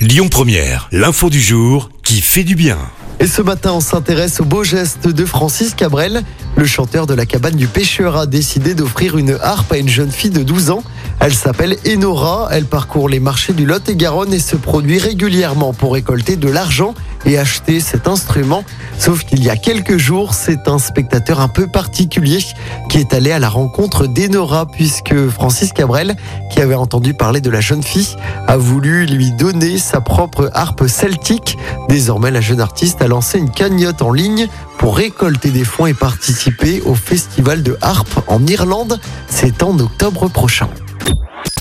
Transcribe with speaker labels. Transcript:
Speaker 1: Lyon Première, l'info du jour qui fait du bien.
Speaker 2: Et ce matin, on s'intéresse au beau geste de Francis Cabrel. Le chanteur de la cabane du pêcheur a décidé d'offrir une harpe à une jeune fille de 12 ans. Elle s'appelle Enora. Elle parcourt les marchés du Lot et Garonne et se produit régulièrement pour récolter de l'argent et acheter cet instrument. Sauf qu'il y a quelques jours, c'est un spectateur un peu particulier qui est allé à la rencontre d'Enora puisque Francis Cabrel, qui avait entendu parler de la jeune fille, a voulu lui donner sa propre harpe celtique. Désormais, la jeune artiste a lancé une cagnotte en ligne pour récolter des fonds et participer au festival de harpe en Irlande. C'est en octobre prochain.